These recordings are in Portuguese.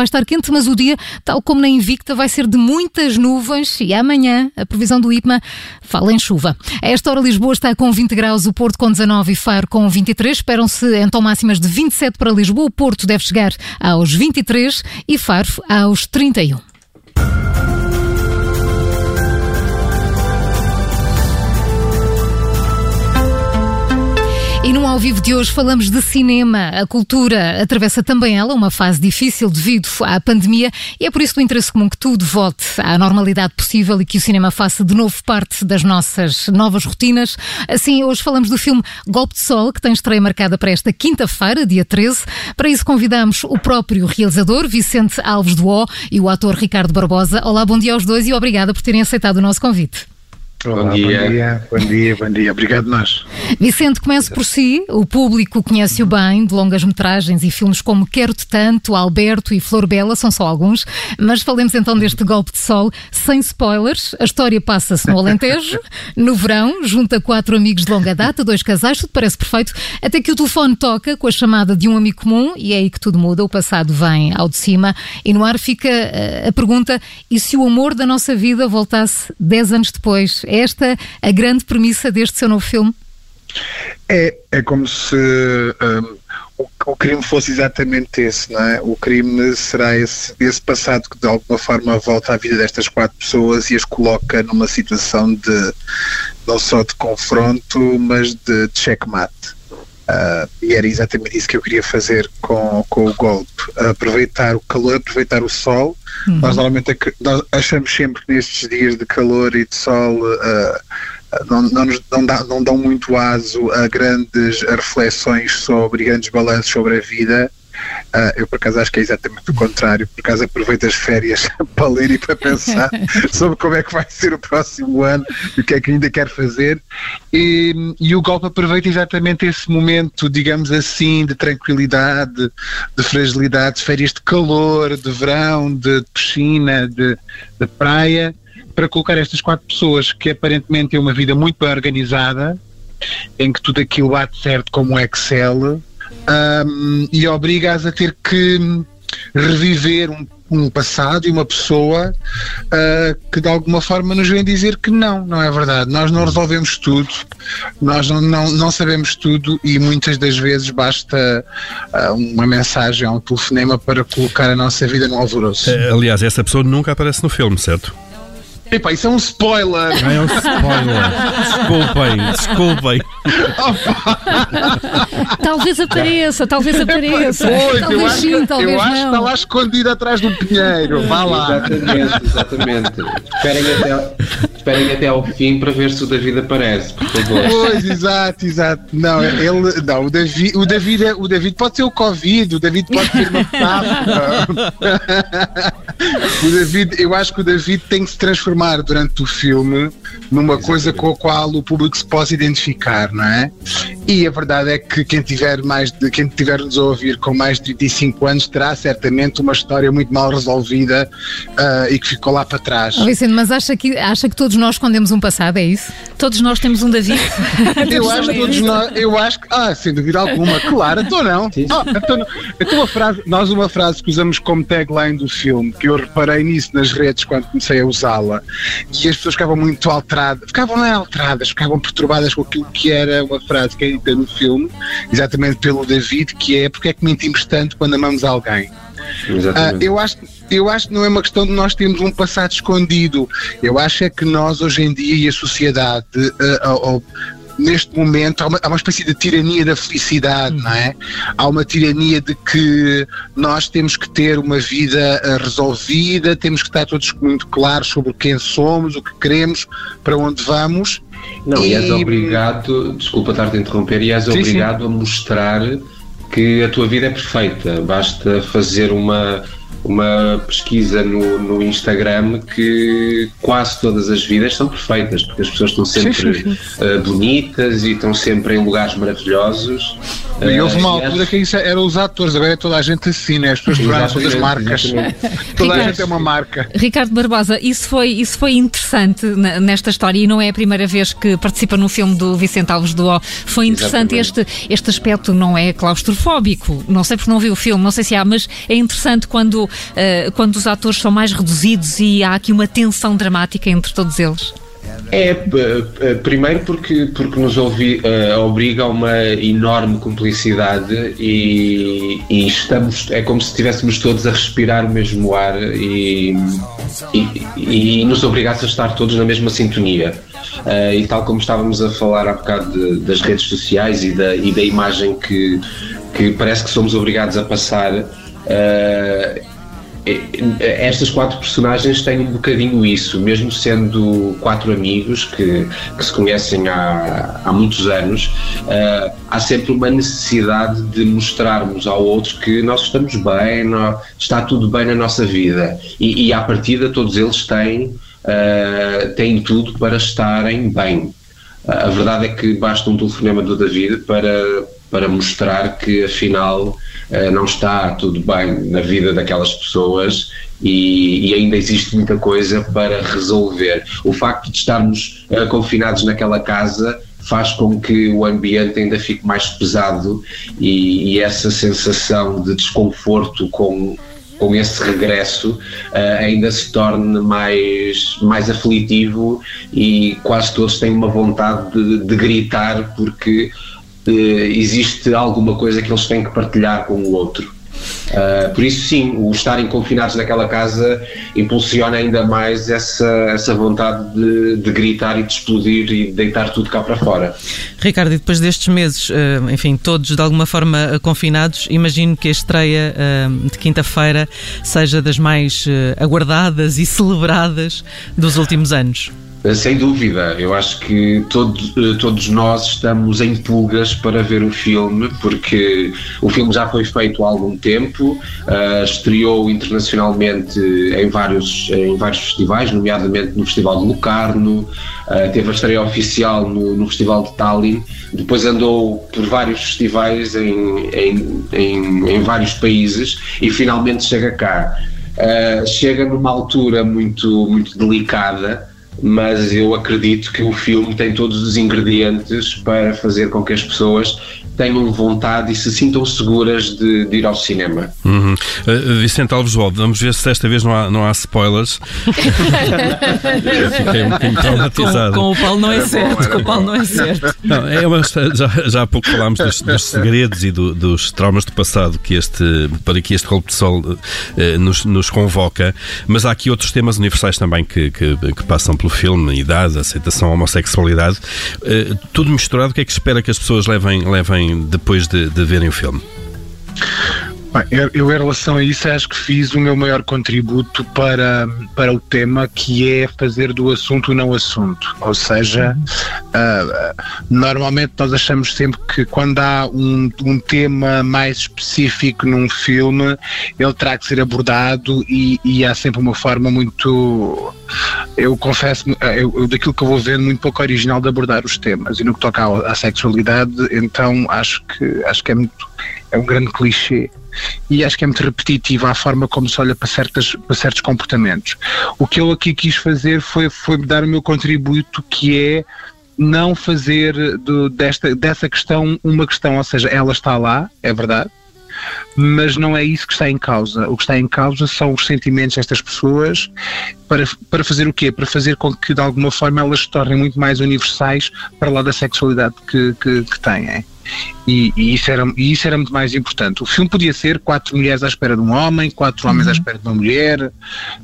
Vai estar quente, mas o dia, tal como na Invicta, vai ser de muitas nuvens e amanhã a previsão do IPMA fala em chuva. A esta hora Lisboa está com 20 graus, o Porto com 19 e Faro com 23. Esperam-se então máximas de 27 para Lisboa. O Porto deve chegar aos 23 e Faro aos 31. Ao vivo de hoje falamos de cinema. A cultura atravessa também ela uma fase difícil devido à pandemia e é por isso do interesse comum que tudo volte à normalidade possível e que o cinema faça de novo parte das nossas novas rotinas. Assim, hoje falamos do filme Golpe de Sol, que tem estreia marcada para esta quinta-feira, dia 13. Para isso convidamos o próprio realizador, Vicente Alves do O, e o ator Ricardo Barbosa. Olá, bom dia aos dois e obrigada por terem aceitado o nosso convite. Olá, bom, dia. bom dia, bom dia, bom dia. Obrigado nós. Vicente, comece por si. O público conhece-o bem de longas metragens e filmes como Quero-te Tanto, Alberto e Flor Bela, são só alguns. Mas falemos então deste golpe de sol, sem spoilers. A história passa-se no Alentejo, no verão, junta quatro amigos de longa data, dois casais, tudo parece perfeito, até que o telefone toca com a chamada de um amigo comum e é aí que tudo muda. O passado vem ao de cima e no ar fica eh, a pergunta: e se o amor da nossa vida voltasse dez anos depois? Esta a grande premissa deste seu novo filme? É, é como se um, o, o, crime fosse exatamente esse, não é? O crime será esse, esse passado que de alguma forma volta à vida destas quatro pessoas e as coloca numa situação de não só de confronto, mas de, de checkmate. Uh, e era exatamente isso que eu queria fazer com, com o golpe. Aproveitar o calor, aproveitar o sol. Uhum. Nós normalmente nós achamos sempre que nestes dias de calor e de sol uh, não, não, nos, não, dá, não dão muito aso a grandes reflexões sobre grandes balanços sobre a vida Uh, eu, por acaso, acho que é exatamente o contrário. Por acaso, aproveito as férias para ler e para pensar sobre como é que vai ser o próximo ano e o que é que ainda quero fazer. E, e o golpe aproveita exatamente esse momento, digamos assim, de tranquilidade, de fragilidade, de férias de calor, de verão, de, piscina, de, de praia, para colocar estas quatro pessoas que aparentemente têm uma vida muito bem organizada, em que tudo aquilo bate certo como Excel um, e obriga-as a ter que reviver um, um passado e uma pessoa uh, que de alguma forma nos vem dizer que não, não é verdade. Nós não resolvemos tudo, nós não, não, não sabemos tudo e muitas das vezes basta uh, uma mensagem ou um telefonema para colocar a nossa vida no alvoroço. Eh, aliás, essa pessoa nunca aparece no filme, certo? Epá, isso é um spoiler! Ah, é um spoiler. desculpem, desculpem. talvez apareça, talvez apareça. Pois, talvez eu acho, sim, talvez eu não. acho que está lá escondido atrás do pinheiro. Vá lá. Exatamente, exatamente. Esperem até, esperem até ao fim para ver se o David aparece, por favor. Pois, exato, exato. Não, ele, não o, David, o, David é, o David pode ser o Covid, o David pode ser uma O David, eu acho que o David tem que se transformar durante o filme numa Exatamente. coisa com a qual o público se possa identificar, não é? E a verdade é que quem tiver mais de, quem tiver-nos a ouvir com mais de 35 anos terá certamente uma história muito mal resolvida uh, e que ficou lá para trás. Oh, Vicente, mas acha que, acha que todos nós escondemos um passado, é isso? Todos nós temos um David? eu acho que todos nós, eu acho que, ah, sem dúvida alguma, claro, então não. Ah, então, então uma frase, nós uma frase que usamos como tagline do filme, que eu reparei nisso nas redes quando comecei a usá-la, e as pessoas ficavam muito alteradas, ficavam não é alteradas, ficavam perturbadas com aquilo que era uma frase que é dita no filme, exatamente pelo David, que é porque é que mentimos tanto quando amamos alguém. Uh, eu, acho, eu acho que não é uma questão de nós termos um passado escondido. Eu acho é que nós, hoje em dia, e a sociedade, uh, uh, neste momento há uma, há uma, espécie de tirania da felicidade, não é? Há uma tirania de que nós temos que ter uma vida uh, resolvida, temos que estar todos muito claros sobre quem somos, o que queremos, para onde vamos. Não, e, e és obrigado, desculpa estar-te a interromper, e és sim, obrigado sim. a mostrar que a tua vida é perfeita. Basta fazer uma uma pesquisa no, no Instagram que quase todas as vidas são perfeitas, porque as pessoas estão sempre. Uh, bonitas e estão sempre em lugares maravilhosos. E houve uma uh, altura que isso eram os atores, agora é toda a gente assim, né? as pessoas todas marcas. toda a gente é uma marca. Ricardo Barbosa, isso foi, isso foi interessante nesta história e não é a primeira vez que participa num filme do Vicente Alves do O. Foi interessante este, este aspecto, não é claustrofóbico. Não sei porque não vi o filme, não sei se há, mas é interessante quando quando, uh, quando os atores são mais reduzidos e há aqui uma tensão dramática entre todos eles? É, primeiro porque, porque nos ouvi, uh, obriga a uma enorme cumplicidade e, e, estamos, é como se estivéssemos todos a respirar o mesmo ar e, e, e nos obrigasse a estar todos na mesma sintonia. Uh, e tal como estávamos a falar há bocado de, das redes sociais e da, e da imagem que, que parece que somos obrigados a passar, uh, estas quatro personagens têm um bocadinho isso, mesmo sendo quatro amigos que, que se conhecem há, há muitos anos, uh, há sempre uma necessidade de mostrarmos ao outro que nós estamos bem, nós, está tudo bem na nossa vida. E, e à partida todos eles têm, uh, têm tudo para estarem bem. Uh, a verdade é que basta um telefonema do David para, para mostrar que afinal eh, não está tudo bem na vida daquelas pessoas e, e, ainda existe muita coisa para resolver. O facto de estarmos uh, confinados naquela casa faz com que o ambiente ainda fique mais pesado e, e essa sensação de desconforto com com esse regresso uh, ainda se torne mais, mais aflitivo e quase todos têm uma vontade de, de gritar porque existe alguma coisa que eles têm que partilhar com o outro. Uh, por isso, sim, o estarem confinados naquela casa impulsiona ainda mais essa, essa vontade de, de, gritar e de explodir e de deitar tudo cá para fora. Ricardo, e depois destes meses, uh, enfim, todos de alguma forma confinados, imagino que a estreia de quinta-feira seja das mais aguardadas e celebradas dos últimos anos. Eh, sem dúvida, eu acho que todos, eh, todos nós estamos em pulgas para ver o filme, porque o filme já foi feito há algum tempo, uh, estreou internacionalmente em vários, em vários festivais, nomeadamente no Festival de Locarno, uh, teve a estreia oficial no, no, Festival de Tallinn, depois andou por vários festivais em, em, em, em vários países e finalmente chega cá. Uh, chega numa altura muito, muito delicada mas eu acredito que o filme tem todos os ingredientes para fazer com que as pessoas tenham vontade e se sintam seguras de, de ir ao cinema. Uhum. Uh, Vicente Alves Waldo, vamos ver se desta vez não há, não há spoilers. Fiquei um bocadinho traumatizado. Com, com, o Paulo não é certo, com o Paulo não é certo. Não, é uma, já, já há pouco falámos dos, dos segredos e do, dos traumas do passado que este, para que este golpe de sol uh, nos, nos convoca, mas há aqui outros temas universais também que, que, que passam pelo filme, idade, aceitação, homossexualidade, uh, tudo misturado, o que é que espera que as pessoas levem, levem depois de, de verem o filme? Bem, eu, em relação a isso acho que fiz o meu maior contributo para, para o tema que é fazer do assunto o não assunto, ou seja, uh, normalmente nós achamos sempre que quando há um, um tema mais específico num filme ele terá que ser abordado e, e há sempre uma forma muito eu confesso, eu, eu, daquilo que eu vou vendo, muito pouco original de abordar os temas. E no que toca à, à sexualidade, então acho que acho que é muito é um grande clichê e acho que é muito repetitiva a forma como se olha para, certas, para certos comportamentos. O que eu aqui quis fazer foi, foi dar o meu contributo, que é não fazer do, desta, dessa questão uma questão, ou seja, ela está lá, é verdade, mas não é isso que está em causa. O que está em causa são os sentimentos destas pessoas para, para fazer o quê? Para fazer com que de alguma forma elas se tornem muito mais universais para lá da sexualidade que, que, que têm. E, e, isso era, e isso era muito mais importante. O filme podia ser quatro mulheres à espera de um homem, quatro homens à uhum. espera de uma mulher,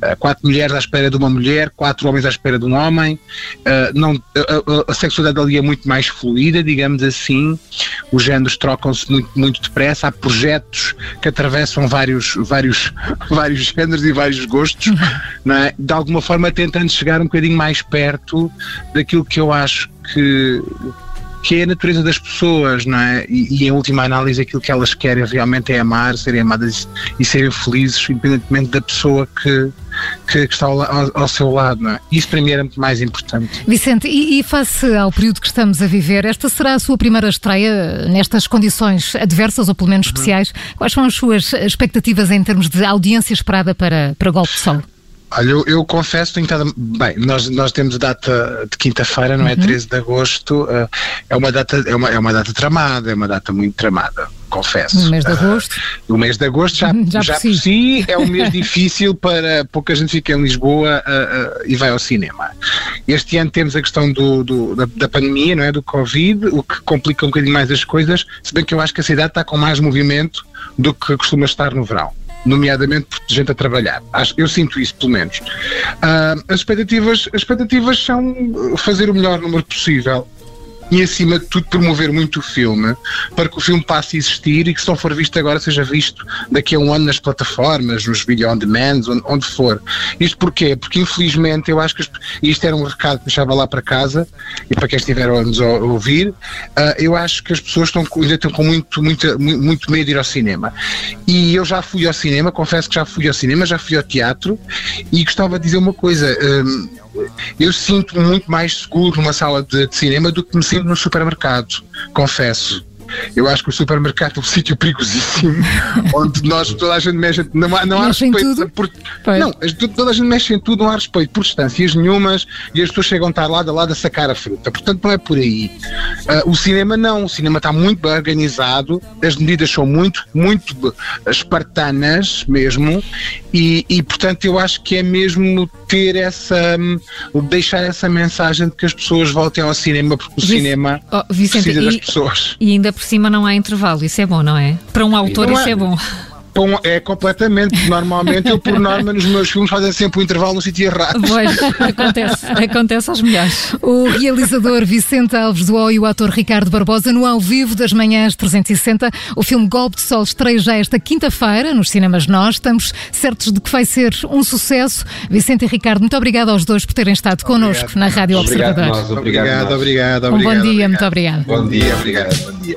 eh, quatro mulheres à espera de uma mulher, quatro homens à espera de um homem. Uh, não, a, a, a, sexualidade ali é muito mais fluida, digamos assim. Os géneros trocam-se muito, muito depressa. Há projetos que atravessam vários, vários, vários géneros e vários gostos, é? de alguma forma tentando chegar um bocadinho mais perto daquilo que eu acho que que é a natureza das pessoas, não é? E, e, em última análise aquilo que elas querem realmente é amar, serem amadas e serem felizes, independentemente da pessoa que, que, que está ao, ao, seu lado, não é? Isso para mim era muito mais importante. Vicente, e, e face ao período que estamos a viver, esta será a sua primeira estreia nestas condições adversas ou pelo menos especiais. Quais são as suas expectativas em termos de audiência esperada para, para Golpe de Sol? Olha, eu, eu confesso, tenho estado. Bem, nós, nós temos data de quinta-feira, não é? Uhum. 13 de agosto. Uh, é, uma data, é, uma, é uma data tramada, é uma data muito tramada, confesso. No mês de agosto? Uh, o mês de agosto já, já, já por, si. é um mês difícil para pouca gente fica em Lisboa uh, e vai ao cinema. Este ano temos a questão do, do da, da, pandemia, não é? Do Covid, o que complica um bocadinho mais as coisas, se bem que eu acho que a cidade está com mais movimento do que costuma estar no verão nomeadamente por gente a trabalhar. Eu sinto isso, pelo menos. Uh, as, expectativas, as expectativas são fazer o melhor número possível e, acima de tudo, promover muito o filme para que o filme passe a existir e que, se não for visto agora, seja visto daqui a um ano nas plataformas, nos video on demand, onde, onde for. Isto porquê? Porque, infelizmente, eu acho que isto era um recado que deixava lá para casa e para quem estiver a nos ouvir, uh, eu acho que as pessoas estão, ainda estão com muito, muito, muito medo de ir ao cinema. E eu já fui ao cinema, confesso que já fui ao cinema, já fui ao teatro e gostava de dizer uma coisa. Um, eu sinto muito mais seguro numa sala de, de cinema do que me sinto no supermercado, confesso. Eu acho que o supermercado é um sítio perigosíssimo, onde nós, toda a gente mexe, não há, não há respeito. Por, não, toda a gente mexe em tudo, não há respeito por distâncias nenhumas e as pessoas chegam a estar lado a lado a sacar a fruta. Portanto, não é por aí. Uh, o cinema não, o cinema está muito bem organizado, as medidas são muito, muito espartanas mesmo, e, e portanto eu acho que é mesmo ter essa, deixar essa mensagem de que as pessoas voltem ao cinema, porque o Vic cinema oh, Vicente, precisa das pessoas. E ainda por cima não há intervalo, isso é bom, não é? Para um autor isso é, bom. É completamente. Normalmente, eu, por norma, nos meus filmes fazem sempre o um intervalo no sítio errado. Pois, acontece, acontece aos melhores. O realizador Vicente Alves do e o ator Ricardo Barbosa no ao vivo das manhãs 360. O filme Golpe de Sol estreia já esta quinta-feira nos cinemas Nós. Estamos certos de que vai ser um sucesso. Vicente e Ricardo, muito obrigado aos dois por terem estado connosco na Rádio obrigado Observador. Nós, obrigado, obrigado, obrigado, Um bom dia, obrigado. muito obrigado. Bom dia, obrigado. Bom dia.